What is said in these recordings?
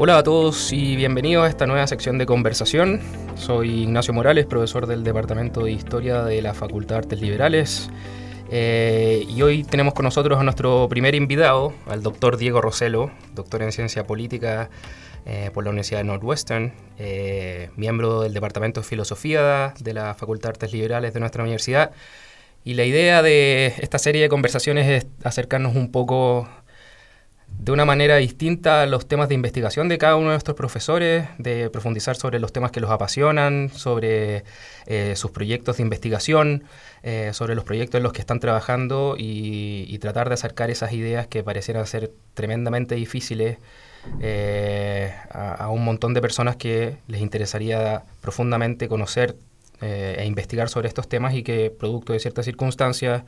Hola a todos y bienvenidos a esta nueva sección de conversación. Soy Ignacio Morales, profesor del Departamento de Historia de la Facultad de Artes Liberales. Eh, y hoy tenemos con nosotros a nuestro primer invitado, al doctor Diego Roselo, doctor en Ciencia Política eh, por la Universidad de Northwestern, eh, miembro del Departamento de Filosofía de la Facultad de Artes Liberales de nuestra universidad. Y la idea de esta serie de conversaciones es acercarnos un poco de una manera distinta a los temas de investigación de cada uno de nuestros profesores, de profundizar sobre los temas que los apasionan, sobre eh, sus proyectos de investigación, eh, sobre los proyectos en los que están trabajando y, tratar de acercar esas ideas que parecieran ser tremendamente difíciles eh, a, un montón de personas que les interesaría profundamente conocer e investigar sobre estos temas y que, producto de ciertas circunstancias,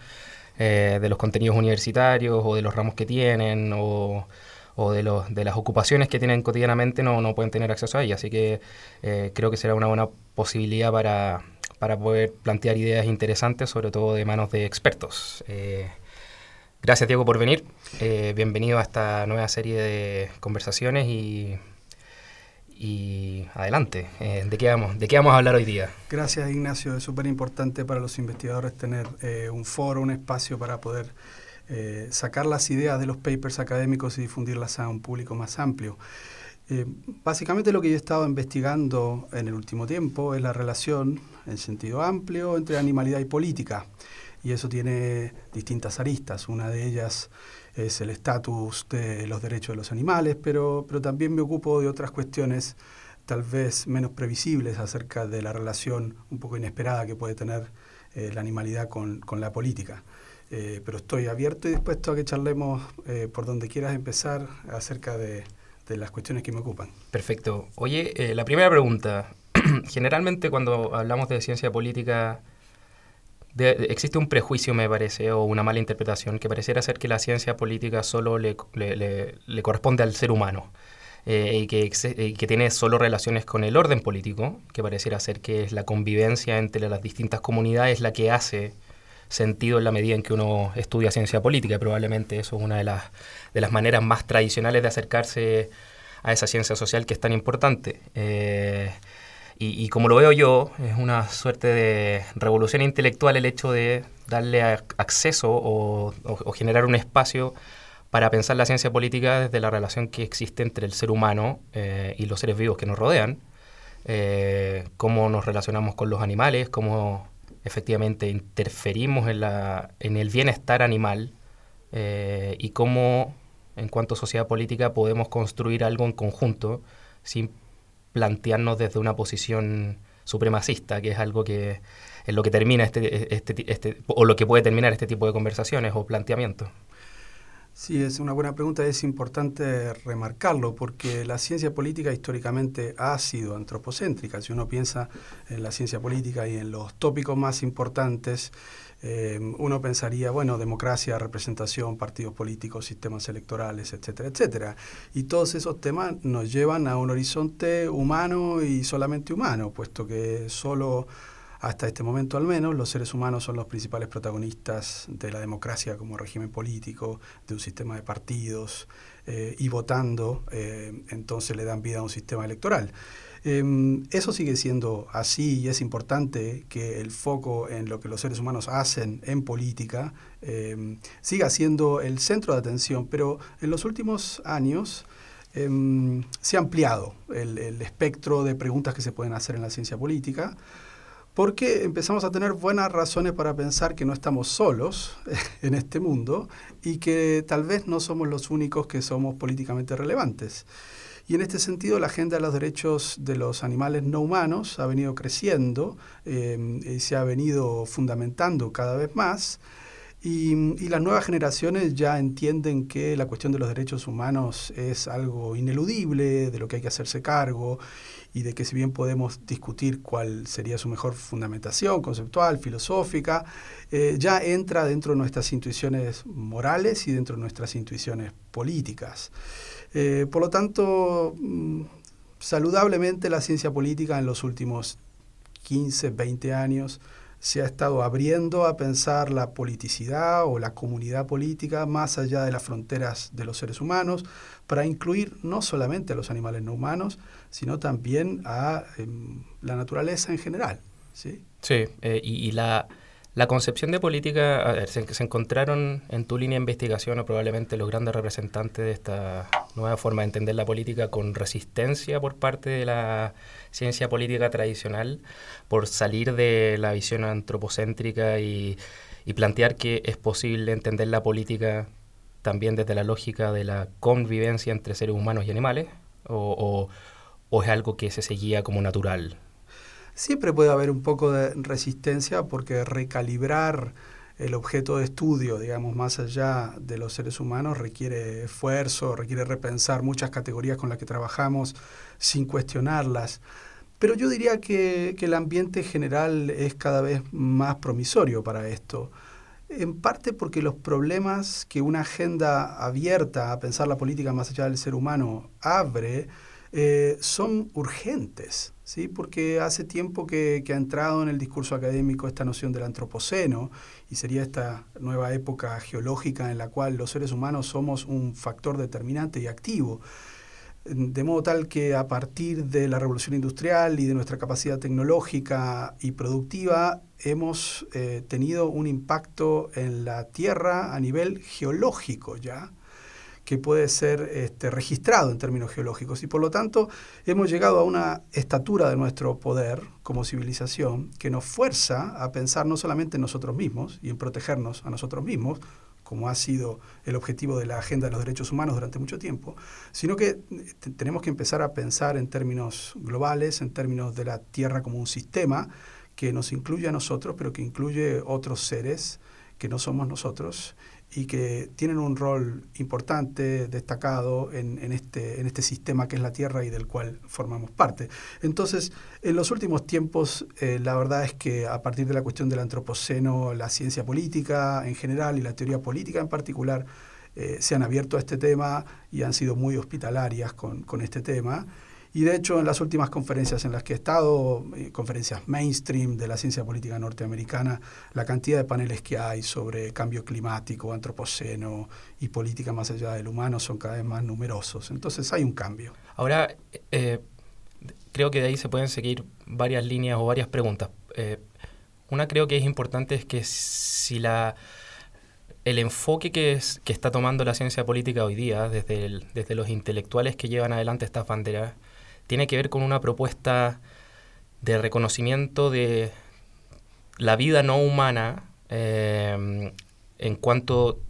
eh, de los contenidos universitarios o de los ramos que tienen o, de, los, de las ocupaciones que tienen cotidianamente no, no pueden tener acceso a ellas. Así que eh, creo que será una buena posibilidad para, para, poder plantear ideas interesantes, sobre todo de manos de expertos. Eh, gracias Diego por venir. bienvenido a esta nueva serie de conversaciones y y adelante, eh, ¿de, qué vamos, ¿de qué vamos a hablar hoy día? Gracias Ignacio, es súper importante para los investigadores tener eh, un foro, un espacio para poder eh, sacar las ideas de los papers académicos y difundirlas a un público más amplio. básicamente lo que yo he estado investigando en el último tiempo es la relación en sentido amplio entre animalidad y política, y eso tiene distintas aristas, una de ellas es el estatus de los derechos de los animales, pero, pero también me ocupo de otras cuestiones tal vez menos previsibles acerca de la relación un poco inesperada que puede tener eh, la animalidad con, con la política. Eh, pero estoy abierto y dispuesto a que charlemos eh, por donde quieras empezar acerca de, de, las cuestiones que me ocupan. Perfecto. Oye, la primera pregunta. Generalmente cuando hablamos de ciencia política existe un prejuicio, me parece, o una mala interpretación, que pareciera ser que la ciencia política solo le, le, corresponde al ser humano. Eh, y, que, que, tiene solo relaciones con el orden político, que pareciera ser que es la convivencia entre las distintas comunidades la que hace sentido en la medida en que uno estudia ciencia política. Probablemente eso es una de las, de las maneras más tradicionales de acercarse a esa ciencia social que es tan importante. Eh, y, como lo veo yo, es una suerte de revolución intelectual el hecho de darle acceso o, generar un espacio para pensar la ciencia política desde la relación que existe entre el ser humano eh, y los seres vivos que nos rodean, eh, cómo nos relacionamos con los animales, cómo efectivamente interferimos en, la, en el bienestar animal eh, y cómo en cuanto a sociedad política podemos construir algo en conjunto sin plantearnos desde una posición supremacista, que es algo que es lo que termina este, este, este, o lo que puede terminar este tipo de conversaciones o planteamientos. Sí, es una buena pregunta, es importante remarcarlo porque la ciencia política históricamente ha sido antropocéntrica. Si uno piensa en la ciencia política y en los tópicos más importantes, Em, uno pensaría, bueno, democracia, representación, partidos políticos, sistemas electorales, etcétera, etcétera. Y todos esos temas nos llevan a un horizonte humano y solamente humano, puesto que solo hasta este momento al menos, los seres humanos son los principales protagonistas de la democracia como régimen político, de un sistema de partidos, eh, y votando, eh, entonces le dan vida a un sistema electoral. Em, eso sigue siendo así y es importante que el foco en lo que los seres humanos hacen en política em, siga siendo el centro de atención, pero en los últimos años em, se ha ampliado el, espectro de preguntas que se pueden hacer en la ciencia política porque empezamos a tener buenas razones para pensar que no estamos solos en este mundo y que tal vez no somos los únicos que somos políticamente relevantes. Y en este sentido, la agenda de los derechos de los animales no humanos ha venido creciendo eh, y se ha venido fundamentando cada vez más. Y, las nuevas generaciones ya entienden que la cuestión de los derechos humanos es algo ineludible, de lo que hay que hacerse cargo y de que si bien podemos discutir cuál sería su mejor fundamentación conceptual, filosófica, eh, ya entra dentro de nuestras intuiciones morales y dentro de nuestras intuiciones políticas. Eh, por lo tanto, mm, saludablemente la ciencia política en los últimos 15, 20 años se ha estado abriendo a pensar la politicidad o la comunidad política más allá de las fronteras de los seres humanos, para incluir no solamente a los animales no humanos, sino también a em, la naturaleza en general. Sí, sí eh, y, la, la, concepción de política, se, se, encontraron en tu línea de investigación o probablemente los grandes representantes de esta nueva forma de entender la política con resistencia por parte de la ciencia política tradicional, por salir de la visión antropocéntrica y, y plantear que es posible entender la política también desde la lógica de la convivencia entre seres humanos y animales, o, o es algo que se seguía como natural? Siempre puede haber un poco de resistencia porque recalibrar el objeto de estudio, digamos, más allá de los seres humanos, requiere esfuerzo, requiere repensar muchas categorías con las que trabajamos sin cuestionarlas. Pero yo diría que, que el ambiente general es cada vez más promisorio para esto. En parte porque los problemas que una agenda abierta a pensar la política más allá del ser humano abre, eh, son urgentes, ¿sí? porque hace tiempo que, ha entrado en el discurso académico esta noción del antropoceno y sería esta nueva época geológica en la cual los seres humanos somos un factor determinante y activo. De modo tal que a partir de la revolución industrial y de nuestra capacidad tecnológica y productiva hemos eh, tenido un impacto en la Tierra a nivel geológico ya que puede ser este, registrado en términos geológicos. Y por lo tanto hemos llegado a una estatura de nuestro poder como civilización que nos fuerza a pensar no solamente en nosotros mismos y en protegernos a nosotros mismos, como ha sido el objetivo de la Agenda de los Derechos Humanos durante mucho tiempo, sino que tenemos que empezar a pensar en términos globales, en términos de la Tierra como un sistema que nos incluye a nosotros, pero que incluye otros seres que no somos nosotros y que tienen un rol importante, destacado este, en este sistema que es la Tierra y del cual formamos parte. Entonces, en los últimos tiempos, eh, la verdad es que a partir de la cuestión del antropoceno, la ciencia política en general y la teoría política en particular, eh, se han abierto a este tema y han sido muy hospitalarias con, con este tema. Y de hecho, en las últimas conferencias en las que he estado, eh, conferencias mainstream de la ciencia política norteamericana, la cantidad de paneles que hay sobre cambio climático, antropoceno y política más allá del humano son cada vez más numerosos. Entonces hay un cambio. Ahora, eh, creo que de ahí se pueden seguir varias líneas o varias preguntas. Eh, una creo que es importante es que si la el enfoque que, es, que está tomando la ciencia política hoy día, desde, desde los intelectuales que llevan adelante estas banderas, tiene que ver con una propuesta de reconocimiento de la vida no humana eh, en cuanto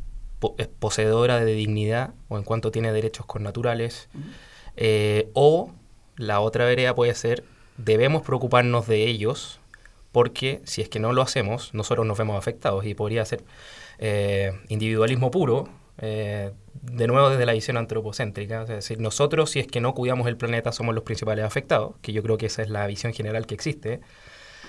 es poseedora de dignidad o en cuanto tiene derechos connaturales. Eh, o la otra vereda puede ser, debemos preocuparnos de ellos porque si es que no lo hacemos, nosotros nos vemos afectados y podría ser eh, individualismo puro, eh, de nuevo desde la visión antropocéntrica, es decir, nosotros si es que no cuidamos el planeta somos los principales afectados, que yo creo que esa es la visión general que existe,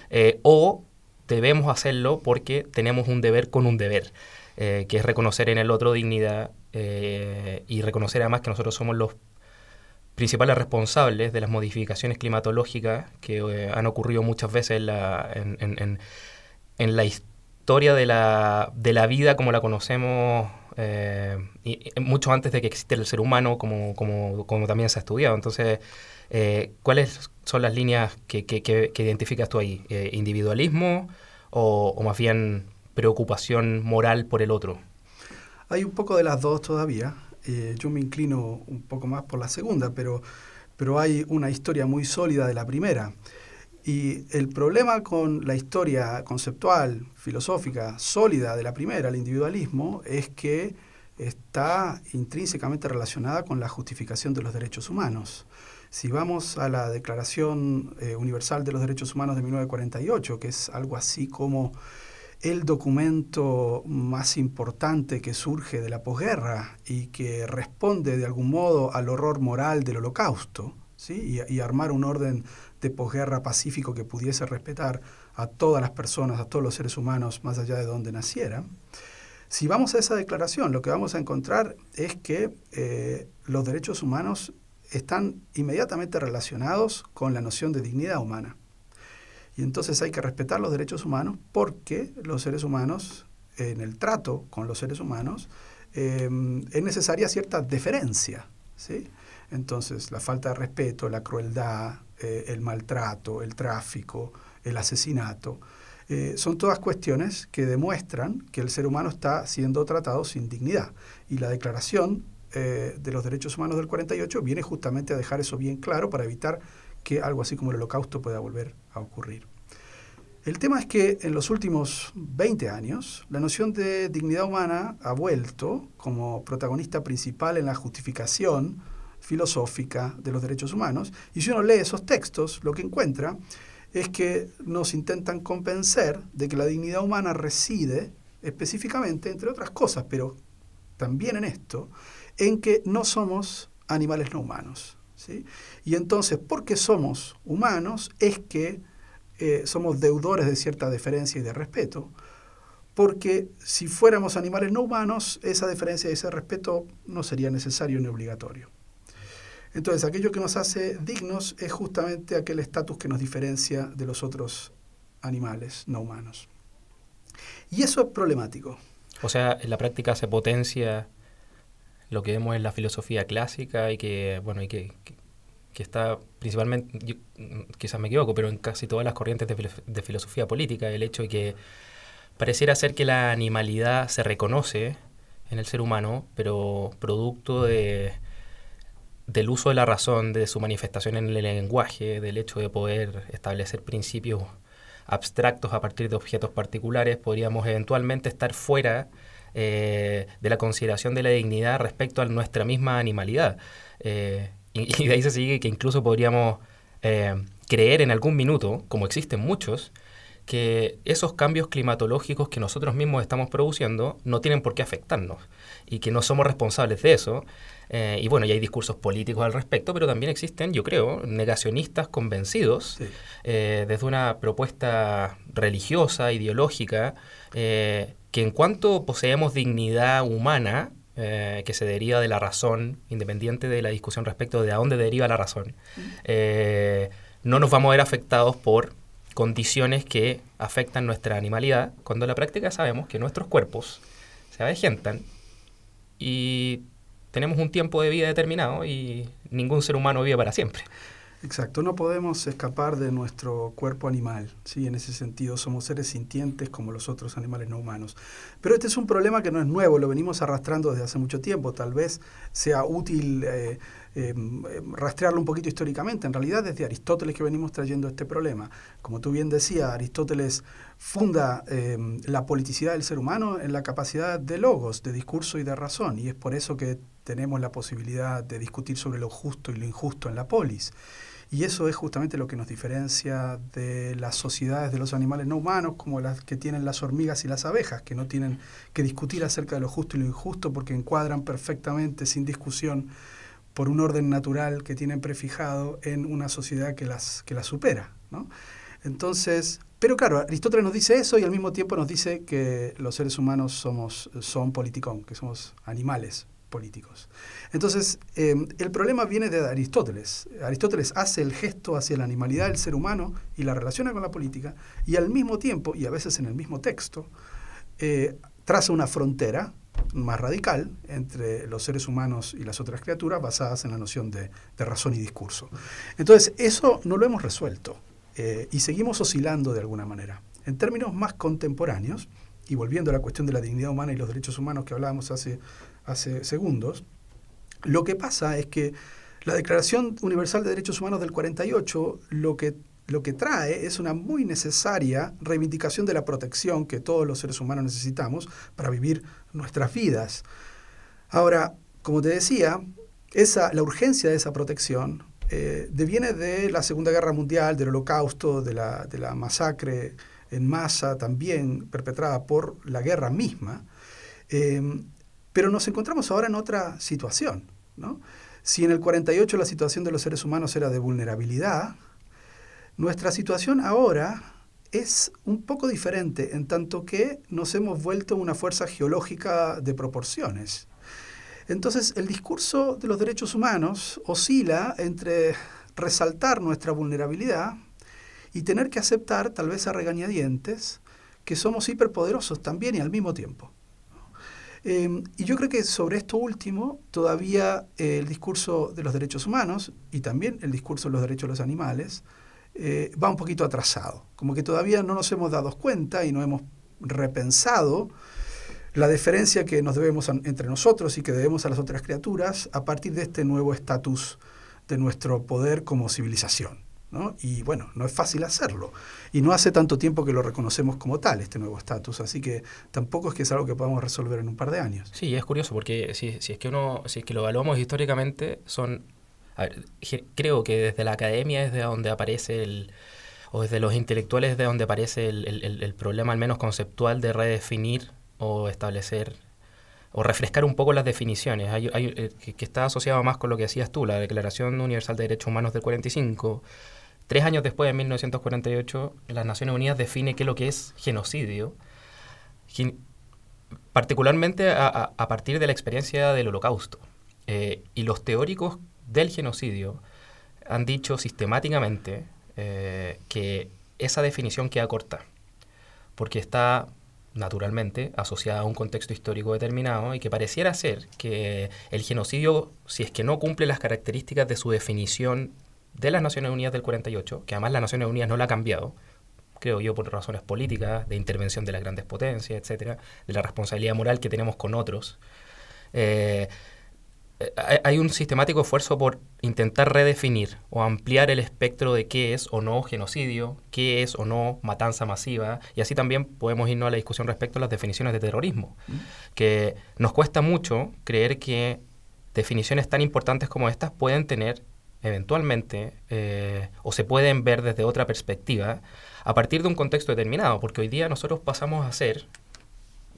eh, o debemos hacerlo porque tenemos un deber con un deber, eh, que es reconocer en el otro dignidad y reconocer además que nosotros somos los principales responsables de las modificaciones climatológicas que han ocurrido muchas veces en la, en, en, en la historia de la, de la vida como la conocemos eh, y, mucho antes de que existiera el ser humano, como, como, como también se ha estudiado. Entonces, eh, ¿cuáles son las líneas que, que, que, identificas tú ahí? Eh, ¿Individualismo o, o, más bien preocupación moral por el otro? Hay un poco de las dos todavía. yo me inclino un poco más por la segunda, pero, pero hay una historia muy sólida de la primera. Y el problema con la historia conceptual, filosófica, sólida de la primera, el individualismo, es que está intrínsecamente relacionada con la justificación de los derechos humanos. Si vamos a la Declaración eh, Universal de los Derechos Humanos de 1948, que es algo así como el documento más importante que surge de la posguerra y que responde de algún modo al horror moral del holocausto, y, armar un orden de posguerra pacífico que pudiese respetar a todas las personas, a todos los seres humanos, más allá de donde nacieran. Si vamos a esa declaración, lo que vamos a encontrar es que eh, los derechos humanos están inmediatamente relacionados con la noción de dignidad humana. Y entonces hay que respetar los derechos humanos porque los seres humanos, en el trato con los seres humanos, em, es necesaria cierta deferencia. ¿sí? Entonces, la falta de respeto, la crueldad, eh, el maltrato, el tráfico, el asesinato, eh, son todas cuestiones que demuestran que el ser humano está siendo tratado sin dignidad. Y la Declaración eh, de los Derechos Humanos del 48 viene justamente a dejar eso bien claro para evitar que algo así como el holocausto pueda volver a ocurrir. El tema es que en los últimos 20 años la noción de dignidad humana ha vuelto como protagonista principal en la justificación filosófica de los derechos humanos y si uno lee esos textos lo que encuentra es que nos intentan convencer de que la dignidad humana reside específicamente, entre otras cosas, pero también en esto, en que no somos animales no humanos. ¿sí? Y entonces, porque somos humanos, es que eh, somos deudores de cierta deferencia y de respeto, porque si fuéramos animales no humanos, esa deferencia y ese respeto no sería necesario ni obligatorio. Entonces, aquello que nos hace dignos es justamente aquel estatus que nos diferencia de los otros animales no humanos. Y eso es problemático. O sea, en la práctica se potencia lo que vemos en la filosofía clásica y que, bueno, y que, que, está principalmente, quizás me equivoco, pero en casi todas las corrientes de, de filosofía política, el hecho de que pareciera ser que la animalidad se reconoce en el ser humano, pero producto de del uso de la razón, de su manifestación en el lenguaje, del hecho de poder establecer principios abstractos a partir de objetos particulares, podríamos eventualmente estar fuera eh, de la consideración de la dignidad respecto a nuestra misma animalidad. Eh, y, de ahí se sigue que incluso podríamos eh, creer en algún minuto, como existen muchos, que esos cambios climatológicos que nosotros mismos estamos produciendo no tienen por qué afectarnos y que no somos responsables de eso. Eh, y bueno, ya hay discursos políticos al respecto, pero también existen, yo creo, negacionistas convencidos eh, desde una propuesta religiosa, ideológica, eh, que en cuanto poseemos dignidad humana, que se deriva de la razón, independiente de la discusión respecto de a dónde deriva la razón, no nos vamos a ver afectados por condiciones que afectan nuestra animalidad, cuando en la práctica sabemos que nuestros cuerpos se avejentan y tenemos un tiempo de vida determinado y ningún ser humano vive para siempre. Exacto, no podemos escapar de nuestro cuerpo animal, ¿sí? en ese sentido somos seres sintientes como los otros animales no humanos. Pero este es un problema que no es nuevo, lo venimos arrastrando desde hace mucho tiempo, tal vez sea útil eh, em, rastrearlo un poquito históricamente, en realidad desde Aristóteles que venimos trayendo este problema. Como tú bien decías, Aristóteles funda em, la politicidad del ser humano en la capacidad de logos, de discurso y de razón, y es por eso que tenemos la posibilidad de discutir sobre lo justo y lo injusto en la polis. Y eso es justamente lo que nos diferencia de las sociedades de los animales no humanos, como las que tienen las hormigas y las abejas, que no tienen que discutir acerca de lo justo y lo injusto porque encuadran perfectamente, sin discusión, por un orden natural que tienen prefijado en una sociedad que las, que las supera. ¿no? Entonces, pero claro, Aristóteles nos dice eso y al mismo tiempo nos dice que los seres humanos somos, son politicón, que somos animales políticos. Entonces, em, el problema viene de Aristóteles. Aristóteles hace el gesto hacia la animalidad del ser humano y la relaciona con la política, y al mismo tiempo, y a veces en el mismo texto, eh, traza una frontera más radical entre los seres humanos y las otras criaturas basadas en la noción de, razón y discurso. Entonces, eso no lo hemos resuelto eh, y seguimos oscilando de alguna manera. En términos más contemporáneos, y volviendo a la cuestión de la dignidad humana y los derechos humanos que hablábamos hace hace segundos, lo que pasa es que la Declaración Universal de Derechos Humanos del 48 lo que, lo que trae es una muy necesaria reivindicación de la protección que todos los seres humanos necesitamos para vivir nuestras vidas. Ahora, como te decía, esa, la urgencia de esa protección eh, deviene de la Segunda Guerra Mundial, del Holocausto, de la, de la masacre en masa también perpetrada por la guerra misma. Eh, pero nos encontramos ahora en otra situación. ¿no? Si en el 48 la situación de los seres humanos era de vulnerabilidad, nuestra situación ahora es un poco diferente en tanto que nos hemos vuelto una fuerza geológica de proporciones. Entonces el discurso de los derechos humanos oscila entre resaltar nuestra vulnerabilidad y tener que aceptar, tal vez a regañadientes, que somos hiperpoderosos también y al mismo tiempo. Em, y yo creo que sobre esto último, todavía el discurso de los derechos humanos y también el discurso de los derechos de los animales eh, va un poquito atrasado. Como que todavía no nos hemos dado cuenta y no hemos repensado la diferencia que nos debemos entre nosotros y que debemos a las otras criaturas a partir de este nuevo estatus de nuestro poder como civilización. ¿no? Y bueno, no es fácil hacerlo. Y no hace tanto tiempo que lo reconocemos como tal, este nuevo estatus. Así que tampoco es que es algo que podamos resolver en un par de años. Sí, es curioso porque si, si es que uno, si es que lo evaluamos históricamente, son creo que desde la academia es de donde aparece el, o desde los intelectuales es de donde aparece el, el, problema al menos conceptual de redefinir o establecer o refrescar un poco las definiciones, hay, eh, que, está asociado más con lo que decías tú, la Declaración Universal de Derechos Humanos del 45. Tres años después, en 1948, las Naciones Unidas define qué es lo que es genocidio, particularmente a, a, partir de la experiencia del holocausto. Eh, y los teóricos del genocidio han dicho sistemáticamente eh, que esa definición queda corta, porque está naturalmente asociada a un contexto histórico determinado y que pareciera ser que el genocidio, si es que no cumple las características de su definición de las Naciones Unidas del 48, que además las Naciones Unidas no la ha cambiado, creo yo por razones políticas, de intervención de las grandes potencias, etcétera, de la responsabilidad moral que tenemos con otros, eh, hay un sistemático esfuerzo por intentar redefinir o ampliar el espectro de qué es o no genocidio, qué es o no matanza masiva, y así también podemos irnos a la discusión respecto a las definiciones de terrorismo, mm. que nos cuesta mucho creer que definiciones tan importantes como estas pueden tener eventualmente eh, o se pueden ver desde otra perspectiva a partir de un contexto determinado, porque hoy día nosotros pasamos a ser,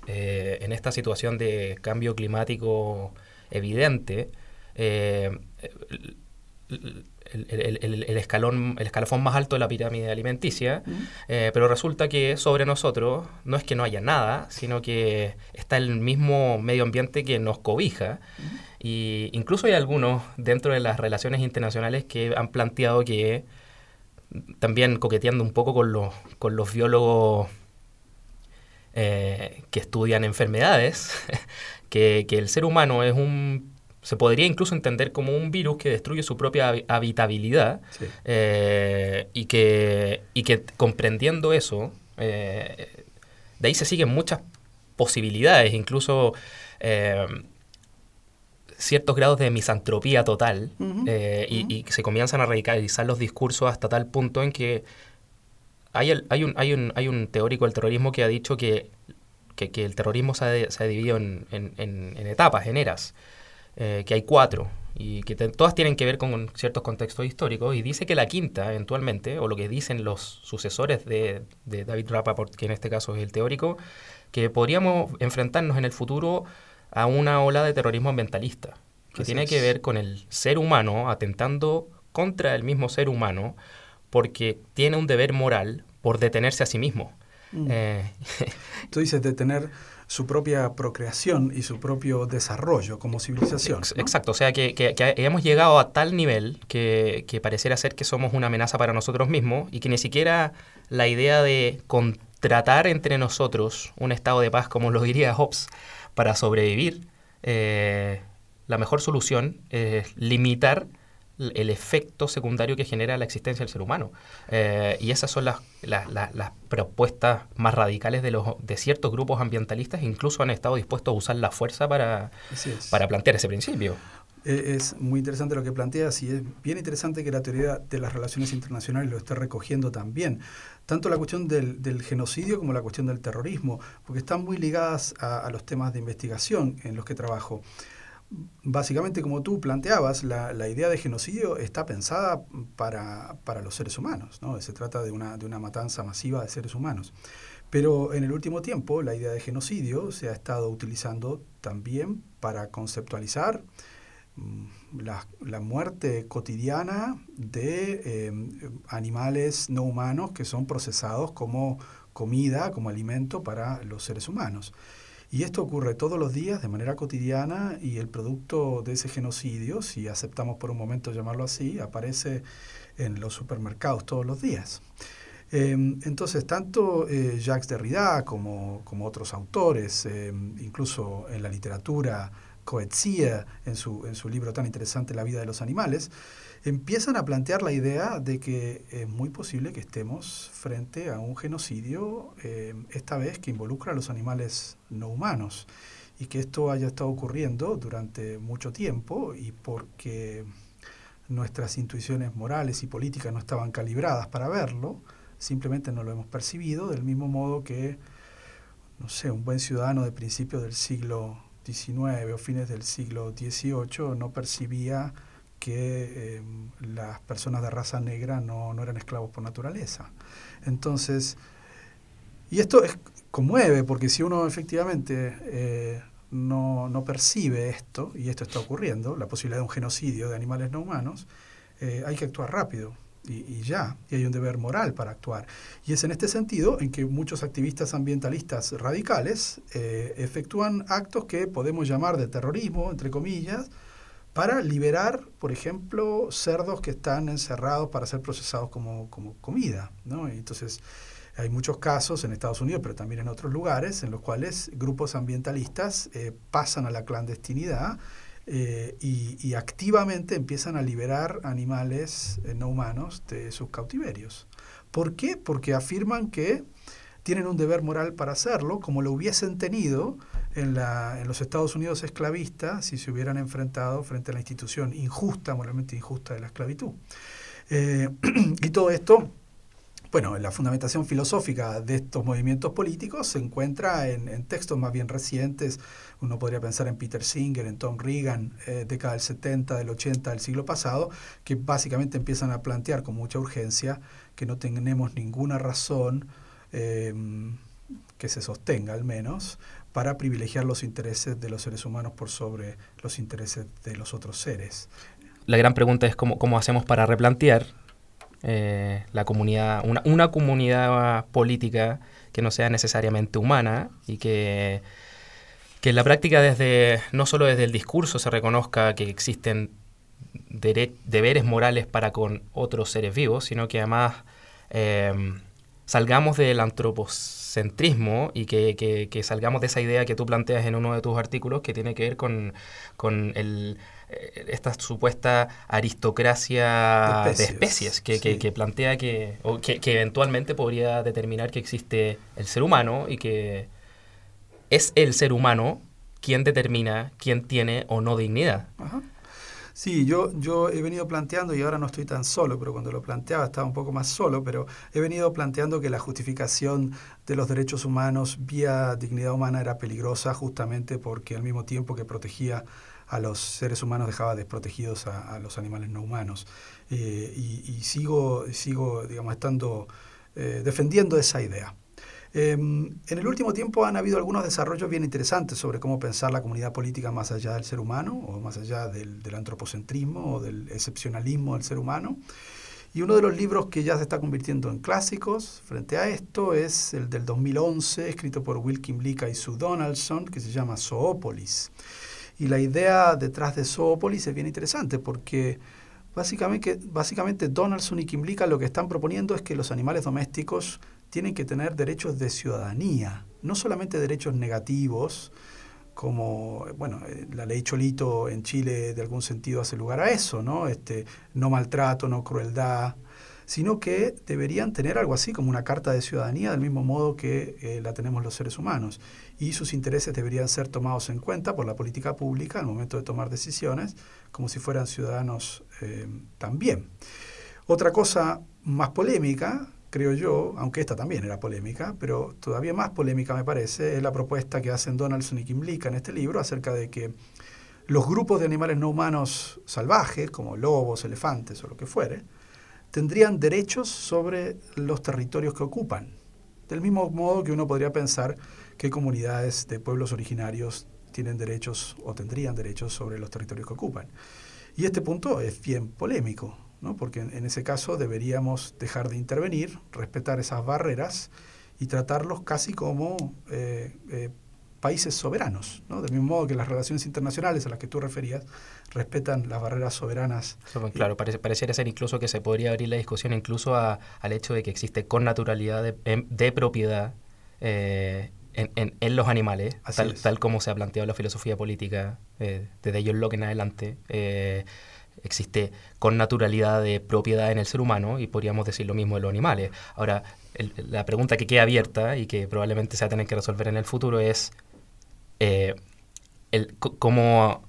eh, en esta situación de cambio climático, evidente, eh, el, escalón, el escalafón más alto de la pirámide alimenticia, eh, pero resulta que sobre nosotros no es que no haya nada, sino que está el mismo medio ambiente que nos cobija. Y incluso hay algunos dentro de las relaciones internacionales que han planteado que, también coqueteando un poco con los, con los biólogos eh, que estudian enfermedades, que, el ser humano es un se podría incluso entender como un virus que destruye su propia habitabilidad eh, y, que, y que comprendiendo eso, eh, de ahí se siguen muchas posibilidades, incluso eh, ciertos grados de misantropía total, y, y, se comienzan a radicalizar los discursos hasta tal punto en que hay, hay, un, hay, un, hay un teórico del terrorismo que ha dicho que que, el terrorismo se ha, dividido en, etapas, en eras, eh, que hay cuatro, y que todas tienen que ver con ciertos contextos históricos, y dice que la quinta, eventualmente, o lo que dicen los sucesores de, David Rappaport, que en este caso es el teórico, que podríamos enfrentarnos en el futuro a una ola de terrorismo ambientalista, que tiene que ver con el ser humano atentando contra el mismo ser humano, porque tiene un deber moral por detenerse a sí mismo. Mm. Eh, Tú dices de tener su propia procreación y su propio desarrollo como civilización. Exacto, o sea que, hemos llegado a tal nivel que, pareciera ser que somos una amenaza para nosotros mismos y que ni siquiera la idea de contratar entre nosotros un estado de paz, como lo diría Hobbes, para sobrevivir, eh, la mejor solución es limitar el efecto secundario que genera la existencia del ser humano. Eh, y esas son las, las, propuestas más radicales de, los, de ciertos grupos ambientalistas, incluso han estado dispuestos a usar la fuerza para, para plantear ese principio. E, es muy interesante lo que planteas y es bien interesante que la teoría de las relaciones internacionales lo esté recogiendo también. Tanto la cuestión del, del genocidio como la cuestión del terrorismo, porque están muy ligadas a, a los temas de investigación en los que trabajo básicamente como tú planteabas, la, idea de genocidio está pensada para, para los seres humanos, ¿no? se trata de una, de una matanza masiva de seres humanos. Pero en el último tiempo la idea de genocidio se ha estado utilizando también para conceptualizar mm, la, la muerte cotidiana de em, animales no humanos que son procesados como comida, como alimento para los seres humanos. Y esto ocurre todos los días de manera cotidiana y el producto de ese genocidio, si aceptamos por un momento llamarlo así, aparece en los supermercados todos los días. Em, entonces, tanto eh, Jacques Derrida como, como otros autores, em, incluso en la literatura, Coetzee, en su, en su libro tan interesante La vida de los animales, empiezan a plantear la idea de que es muy posible que estemos frente a un genocidio, em, esta vez que involucra a los animales no humanos, y que esto haya estado ocurriendo durante mucho tiempo y porque nuestras intuiciones morales y políticas no estaban calibradas para verlo, simplemente no lo hemos percibido, del mismo modo que, no sé, un buen ciudadano de principios del siglo XIX o fines del siglo XVIII no percibía que em, las personas de raza negra no, eran esclavos por naturaleza. Entonces, y esto es, conmueve, porque si uno efectivamente eh, no, no, percibe esto, y esto está ocurriendo, la posibilidad de un genocidio de animales no humanos, eh, hay que actuar rápido y, ya, y hay un deber moral para actuar. Y es en este sentido en que muchos activistas ambientalistas radicales eh, efectúan actos que podemos llamar de terrorismo, entre comillas, para liberar, por ejemplo, cerdos que están encerrados para ser procesados como, como comida. ¿no? entonces, hay muchos casos en Estados Unidos, pero también en otros lugares, en los cuales grupos ambientalistas eh, pasan a la clandestinidad eh, y, activamente empiezan a liberar animales eh, no humanos de sus cautiverios. ¿Por qué? Porque afirman que tienen un deber moral para hacerlo, como lo hubiesen tenido en, la, en los Estados Unidos esclavistas si se hubieran enfrentado frente a la institución injusta, moralmente injusta de la esclavitud. Eh, y todo esto bueno, la fundamentación filosófica de estos movimientos políticos se encuentra en, textos más bien recientes. Uno podría pensar en Peter Singer, en Tom Reagan, eh, década del 70, del 80 del siglo pasado, que básicamente empiezan a plantear con mucha urgencia que no tenemos ninguna razón em, que se sostenga al menos para privilegiar los intereses de los seres humanos por sobre los intereses de los otros seres. La gran pregunta es cómo, cómo hacemos para replantear eh, la comunidad, una, una, comunidad política que no sea necesariamente humana y que, que en la práctica desde, no solo desde el discurso se reconozca que existen deberes morales para con otros seres vivos, sino que además em, salgamos del antropocentrismo y que, que, que, salgamos de esa idea que tú planteas en uno de tus artículos que tiene que ver con, con el, esta supuesta aristocracia de especies, que, plantea que, o que, eventualmente podría determinar que existe el ser humano y que es el ser humano quien determina quién tiene o no dignidad. Sí, yo, yo he venido planteando, y ahora no estoy tan solo, pero cuando lo planteaba estaba un poco más solo, pero he venido planteando que la justificación de los derechos humanos vía dignidad humana era peligrosa justamente porque al mismo tiempo que protegía a los seres humanos dejaba desprotegidos a, los animales no humanos. Eh, y, sigo, sigo, digamos, estando eh, defendiendo esa idea. Em, en el último tiempo han habido algunos desarrollos bien interesantes sobre cómo pensar la comunidad política más allá del ser humano, o más allá del, del antropocentrismo o del excepcionalismo del ser humano. Y uno de los libros que ya se está convirtiendo en clásicos frente a esto es el del 2011, escrito por Wilkin Blika y Sue Donaldson, que se llama Zoopolis. Y la idea detrás de Zoopolis es bien interesante porque básicamente, básicamente Donaldson y Kimblica lo que están proponiendo es que los animales domésticos tienen que tener derechos de ciudadanía, no solamente derechos negativos, como, bueno, eh, la ley Cholito en Chile de algún sentido hace lugar a eso, ¿no? Este, no maltrato, no crueldad, sino que deberían tener algo así como una carta de ciudadanía del mismo modo que eh, la tenemos los seres humanos. Y sus intereses deberían ser tomados en cuenta por la política pública al momento de tomar decisiones, como si fueran ciudadanos eh, también. Otra cosa más polémica, creo yo, aunque esta también era polémica, pero todavía más polémica me parece, es la propuesta que hacen Donaldson y Kimlicka en este libro acerca de que los grupos de animales no humanos salvajes, como lobos, elefantes o lo que fuere, tendrían derechos sobre los territorios que ocupan. Del mismo modo que uno podría pensar que comunidades de pueblos originarios tienen derechos o tendrían derechos sobre los territorios que ocupan. Y este punto es bien polémico, ¿no? porque en, ese caso deberíamos dejar de intervenir, respetar esas barreras y tratarlos casi como eh, eh, países soberanos, ¿no? del mismo modo que las relaciones internacionales a las que tú referías respetan las barreras soberanas. Claro, parece, pareciera ser incluso que se podría abrir la discusión incluso al hecho de que existe con naturalidad de, em, propiedad eh, en, los animales, tal, como se ha planteado la filosofía política eh, desde John Locke en adelante. Eh, existe con naturalidad de propiedad en el ser humano y podríamos decir lo mismo de los animales. Ahora, la pregunta que queda abierta y que probablemente se va a tener que resolver en el futuro es eh, el, cómo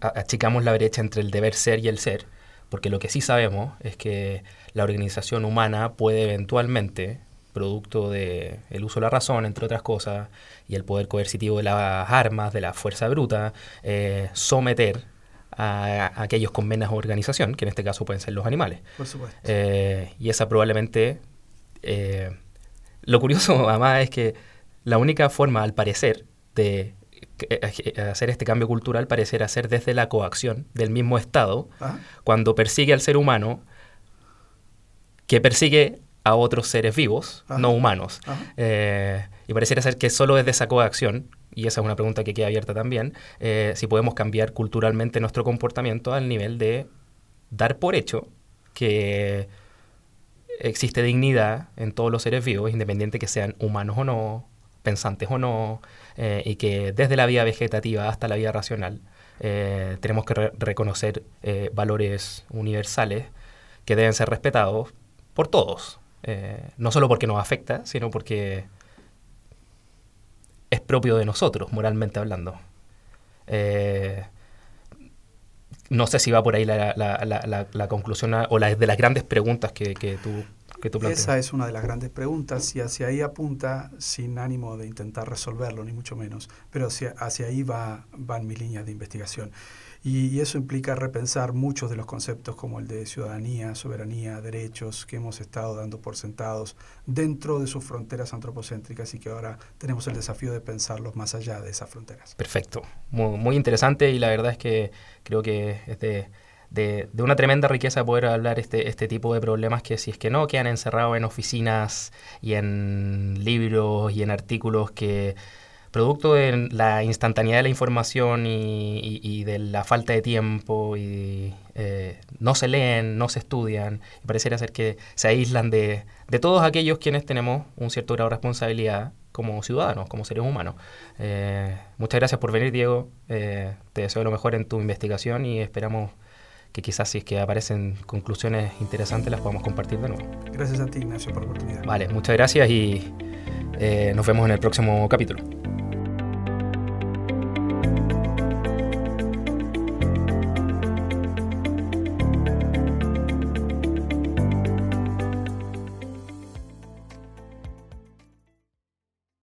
achicamos la brecha entre el deber ser y el ser, porque lo que sí sabemos es que la organización humana puede eventualmente, producto del el uso de la razón, entre otras cosas, y el poder coercitivo de las armas, de la fuerza bruta, eh, someter a, aquellos con menos organización, que en este caso pueden ser los animales. Por supuesto. Eh, y esa probablemente... Eh, lo curioso, además, es que la única forma, al parecer, de eh, hacer este cambio cultural parece ser desde la coacción del mismo Estado, cuando persigue al ser humano, que persigue a otros seres vivos, no humanos. y pareciera ser que solo desde esa coacción y esa es una pregunta que queda abierta también, eh, si podemos cambiar culturalmente nuestro comportamiento al nivel de dar por hecho que existe dignidad en todos los seres vivos, independiente que sean humanos o no, pensantes o no, eh, y que desde la vida vegetativa hasta la vida racional eh, tenemos que reconocer valores universales que deben ser respetados por todos, no solo porque nos afecta, sino porque es propio de nosotros, moralmente hablando. Eh, no sé si va por ahí la, conclusión o la, de las grandes preguntas que, que tú, que tú planteas. Esa es una de las grandes preguntas y hacia ahí apunta sin ánimo de intentar resolverlo, ni mucho menos, pero hacia, hacia ahí va, van mis líneas de investigación. Y, eso implica repensar muchos de los conceptos como el de ciudadanía, soberanía, derechos que hemos estado dando por sentados dentro de sus fronteras antropocéntricas y que ahora tenemos el desafío de pensarlos más allá de esas fronteras. Perfecto, muy, interesante y la verdad es que creo que es de, de, una tremenda riqueza poder hablar este, este tipo de problemas que si es que no quedan encerrados en oficinas y en libros y en artículos que producto de la instantaneidad de la información y, de la falta de tiempo y eh, no se leen, no se estudian y pareciera ser que se aíslan de, todos aquellos quienes tenemos un cierto grado de responsabilidad como ciudadanos, como seres humanos. Eh, muchas gracias por venir, Diego. Eh, te deseo lo mejor en tu investigación y esperamos que quizás si es que aparecen conclusiones interesantes las podamos compartir de nuevo. Gracias a ti, Ignacio, por la oportunidad. Vale, muchas gracias y nos vemos en el próximo capítulo.